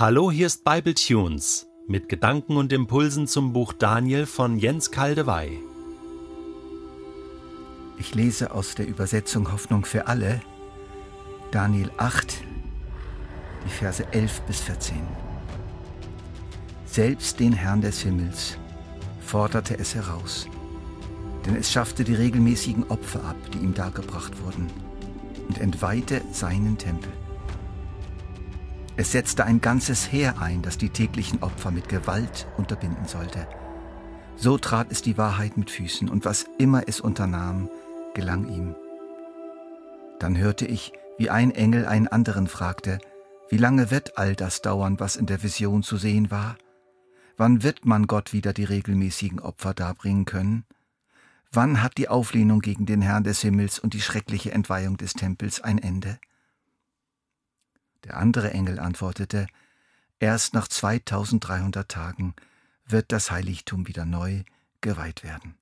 Hallo, hier ist Bible Tunes mit Gedanken und Impulsen zum Buch Daniel von Jens Kaldewey. Ich lese aus der Übersetzung Hoffnung für alle Daniel 8, die Verse 11 bis 14. Selbst den Herrn des Himmels forderte es heraus, denn es schaffte die regelmäßigen Opfer ab, die ihm dargebracht wurden, und entweihte seinen Tempel. Es setzte ein ganzes Heer ein, das die täglichen Opfer mit Gewalt unterbinden sollte. So trat es die Wahrheit mit Füßen, und was immer es unternahm, gelang ihm. Dann hörte ich, wie ein Engel einen anderen fragte, wie lange wird all das dauern, was in der Vision zu sehen war? Wann wird man Gott wieder die regelmäßigen Opfer darbringen können? Wann hat die Auflehnung gegen den Herrn des Himmels und die schreckliche Entweihung des Tempels ein Ende? Der andere Engel antwortete, Erst nach 2300 Tagen wird das Heiligtum wieder neu geweiht werden.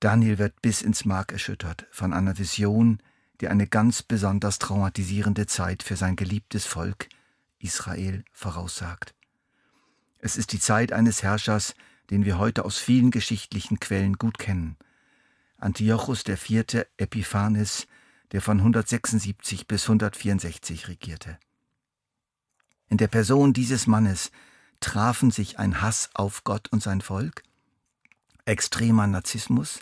Daniel wird bis ins Mark erschüttert von einer Vision, die eine ganz besonders traumatisierende Zeit für sein geliebtes Volk Israel voraussagt. Es ist die Zeit eines Herrschers, den wir heute aus vielen geschichtlichen Quellen gut kennen. Antiochus IV. Epiphanes der von 176 bis 164 regierte. In der Person dieses Mannes trafen sich ein Hass auf Gott und sein Volk, extremer Narzissmus,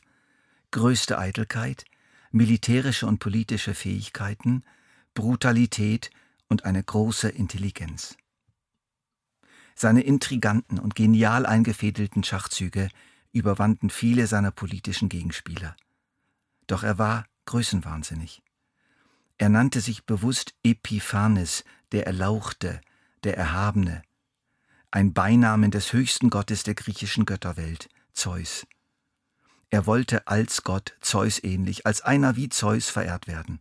größte Eitelkeit, militärische und politische Fähigkeiten, Brutalität und eine große Intelligenz. Seine intriganten und genial eingefädelten Schachzüge überwanden viele seiner politischen Gegenspieler. Doch er war größenwahnsinnig. Er nannte sich bewusst Epiphanes, der Erlauchte, der Erhabene, ein Beinamen des höchsten Gottes der griechischen Götterwelt, Zeus. Er wollte als Gott, Zeus ähnlich, als einer wie Zeus verehrt werden.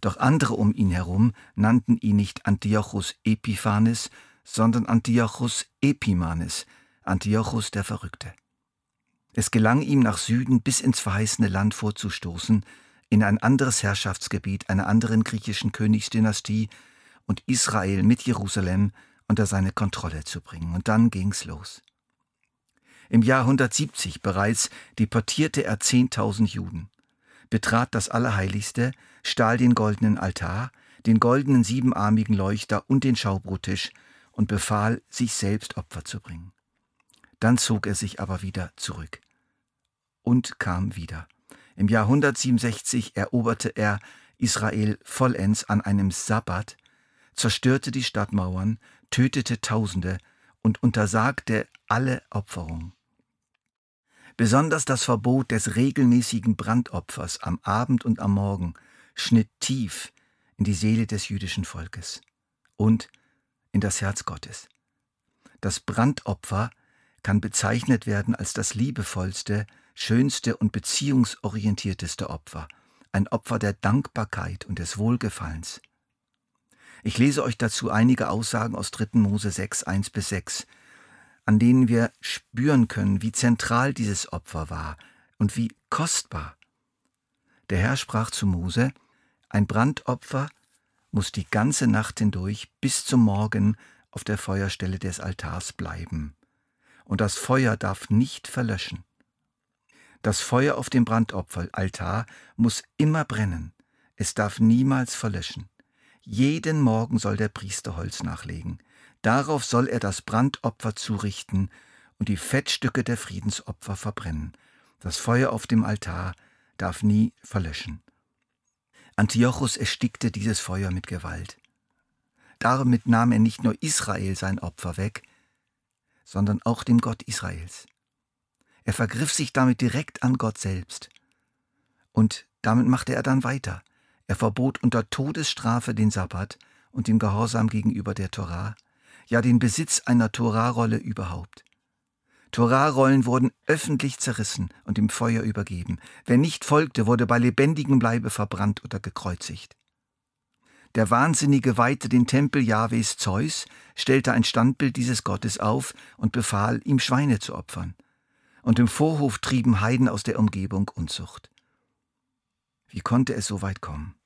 Doch andere um ihn herum nannten ihn nicht Antiochus Epiphanes, sondern Antiochus Epimanes, Antiochus der Verrückte. Es gelang ihm nach Süden bis ins verheißene Land vorzustoßen, in ein anderes Herrschaftsgebiet einer anderen griechischen Königsdynastie und Israel mit Jerusalem unter seine Kontrolle zu bringen. Und dann ging's los. Im Jahr 170 bereits deportierte er 10.000 Juden, betrat das Allerheiligste, stahl den goldenen Altar, den goldenen siebenarmigen Leuchter und den Schaubrottisch und befahl, sich selbst Opfer zu bringen. Dann zog er sich aber wieder zurück und kam wieder. Im Jahr 167 eroberte er Israel vollends an einem Sabbat, zerstörte die Stadtmauern, tötete Tausende und untersagte alle Opferung. Besonders das Verbot des regelmäßigen Brandopfers am Abend und am Morgen schnitt tief in die Seele des jüdischen Volkes und in das Herz Gottes. Das Brandopfer kann bezeichnet werden als das liebevollste, schönste und beziehungsorientierteste Opfer, ein Opfer der Dankbarkeit und des Wohlgefallens. Ich lese euch dazu einige Aussagen aus 3. Mose 6, 1 bis 6, an denen wir spüren können, wie zentral dieses Opfer war und wie kostbar. Der Herr sprach zu Mose, ein Brandopfer muss die ganze Nacht hindurch bis zum Morgen auf der Feuerstelle des Altars bleiben, und das Feuer darf nicht verlöschen. Das Feuer auf dem Brandopferaltar muss immer brennen. Es darf niemals verlöschen. Jeden Morgen soll der Priester Holz nachlegen. Darauf soll er das Brandopfer zurichten und die Fettstücke der Friedensopfer verbrennen. Das Feuer auf dem Altar darf nie verlöschen. Antiochus erstickte dieses Feuer mit Gewalt. Damit nahm er nicht nur Israel sein Opfer weg, sondern auch dem Gott Israels. Er vergriff sich damit direkt an Gott selbst. Und damit machte er dann weiter. Er verbot unter Todesstrafe den Sabbat und den Gehorsam gegenüber der Torah, ja den Besitz einer Torahrolle überhaupt. Torarollen wurden öffentlich zerrissen und im Feuer übergeben. Wer nicht folgte, wurde bei lebendigem Leibe verbrannt oder gekreuzigt. Der Wahnsinnige weihte den Tempel Jahwes Zeus, stellte ein Standbild dieses Gottes auf und befahl, ihm Schweine zu opfern und im Vorhof trieben Heiden aus der Umgebung Unzucht. Wie konnte es so weit kommen?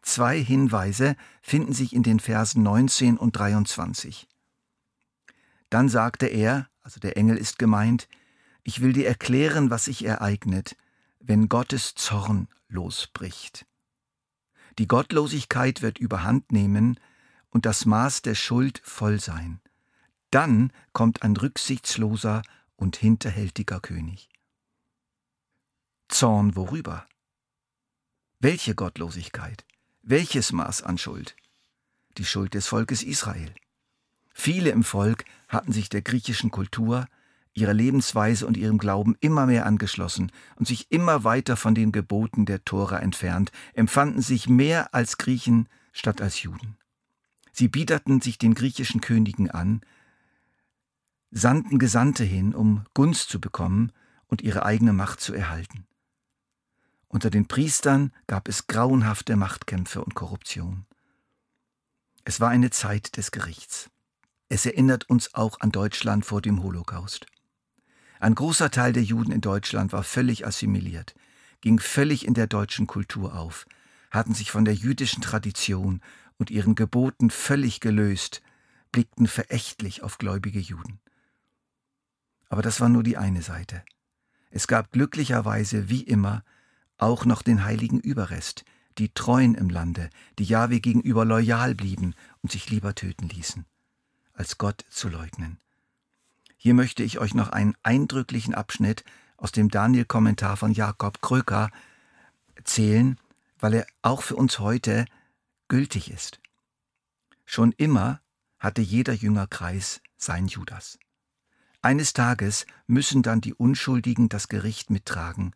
Zwei Hinweise finden sich in den Versen 19 und 23. Dann sagte er, also der Engel ist gemeint, ich will dir erklären, was sich ereignet, wenn Gottes Zorn losbricht. Die Gottlosigkeit wird überhand nehmen und das Maß der Schuld voll sein. Dann kommt ein rücksichtsloser und hinterhältiger König. Zorn worüber? Welche Gottlosigkeit? Welches Maß an Schuld? Die Schuld des Volkes Israel. Viele im Volk hatten sich der griechischen Kultur, ihrer Lebensweise und ihrem Glauben immer mehr angeschlossen und sich immer weiter von den Geboten der Tora entfernt, empfanden sich mehr als Griechen statt als Juden. Sie biederten sich den griechischen Königen an, sandten Gesandte hin, um Gunst zu bekommen und ihre eigene Macht zu erhalten. Unter den Priestern gab es grauenhafte Machtkämpfe und Korruption. Es war eine Zeit des Gerichts. Es erinnert uns auch an Deutschland vor dem Holocaust. Ein großer Teil der Juden in Deutschland war völlig assimiliert, ging völlig in der deutschen Kultur auf, hatten sich von der jüdischen Tradition und ihren Geboten völlig gelöst, blickten verächtlich auf gläubige Juden. Aber das war nur die eine Seite. Es gab glücklicherweise, wie immer, auch noch den heiligen Überrest, die Treuen im Lande, die Jahwe gegenüber loyal blieben und sich lieber töten ließen als Gott zu leugnen. Hier möchte ich euch noch einen eindrücklichen Abschnitt aus dem Daniel-Kommentar von Jakob Kröker erzählen, weil er auch für uns heute gültig ist. Schon immer hatte jeder Jüngerkreis sein Judas. Eines Tages müssen dann die Unschuldigen das Gericht mittragen,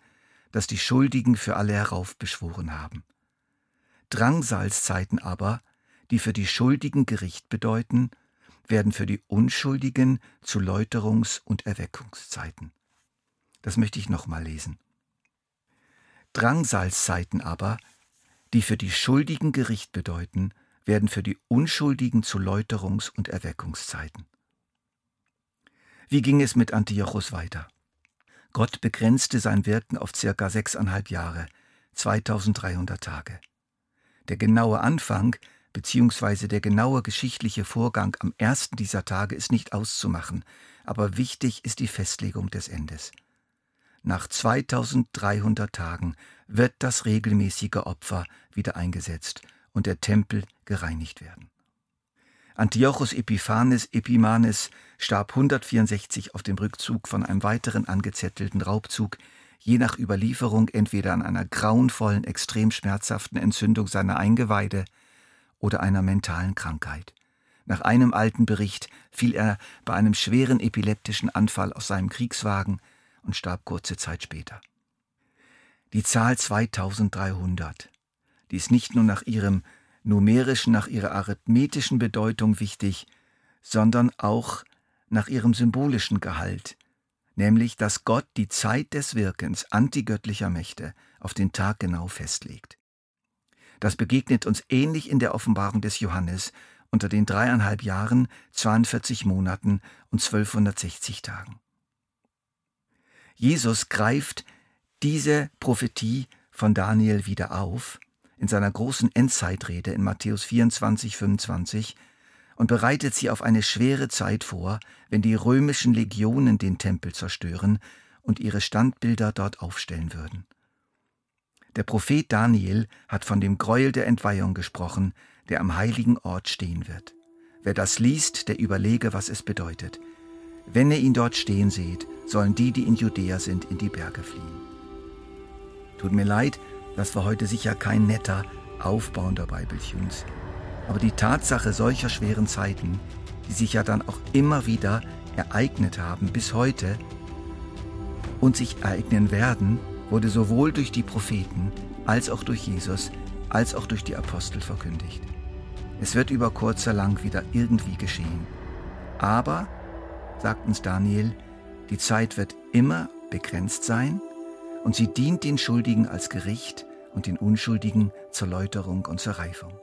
das die Schuldigen für alle heraufbeschworen haben. Drangsalszeiten aber, die für die Schuldigen Gericht bedeuten, werden für die Unschuldigen zu Läuterungs- und Erweckungszeiten. Das möchte ich nochmal lesen. Drangsalszeiten aber, die für die Schuldigen Gericht bedeuten, werden für die Unschuldigen zu Läuterungs- und Erweckungszeiten. Wie ging es mit Antiochus weiter? Gott begrenzte sein Wirken auf circa sechseinhalb Jahre, 2300 Tage. Der genaue Anfang beziehungsweise der genaue geschichtliche Vorgang am ersten dieser Tage ist nicht auszumachen, aber wichtig ist die Festlegung des Endes. Nach 2300 Tagen wird das regelmäßige Opfer wieder eingesetzt und der Tempel gereinigt werden. Antiochus Epiphanes Epimanes starb 164 auf dem Rückzug von einem weiteren angezettelten Raubzug, je nach Überlieferung entweder an einer grauenvollen, extrem schmerzhaften Entzündung seiner Eingeweide oder einer mentalen Krankheit. Nach einem alten Bericht fiel er bei einem schweren epileptischen Anfall aus seinem Kriegswagen und starb kurze Zeit später. Die Zahl 2300, die ist nicht nur nach ihrem numerischen, nach ihrer arithmetischen Bedeutung wichtig, sondern auch nach ihrem symbolischen Gehalt, nämlich dass Gott die Zeit des Wirkens antigöttlicher Mächte auf den Tag genau festlegt. Das begegnet uns ähnlich in der Offenbarung des Johannes unter den dreieinhalb Jahren, 42 Monaten und 1260 Tagen. Jesus greift diese Prophetie von Daniel wieder auf in seiner großen Endzeitrede in Matthäus 24, 25 und bereitet sie auf eine schwere Zeit vor, wenn die römischen Legionen den Tempel zerstören und ihre Standbilder dort aufstellen würden. Der Prophet Daniel hat von dem Gräuel der Entweihung gesprochen, der am heiligen Ort stehen wird. Wer das liest, der überlege, was es bedeutet. Wenn ihr ihn dort stehen seht, sollen die, die in Judäa sind, in die Berge fliehen. Tut mir leid, das war heute sicher kein netter, aufbauender Bibeltunes. Aber die Tatsache solcher schweren Zeiten, die sich ja dann auch immer wieder ereignet haben bis heute und sich ereignen werden, wurde sowohl durch die Propheten als auch durch Jesus als auch durch die Apostel verkündigt. Es wird über kurz oder lang wieder irgendwie geschehen. Aber, sagt uns Daniel, die Zeit wird immer begrenzt sein und sie dient den Schuldigen als Gericht und den Unschuldigen zur Läuterung und zur Reifung.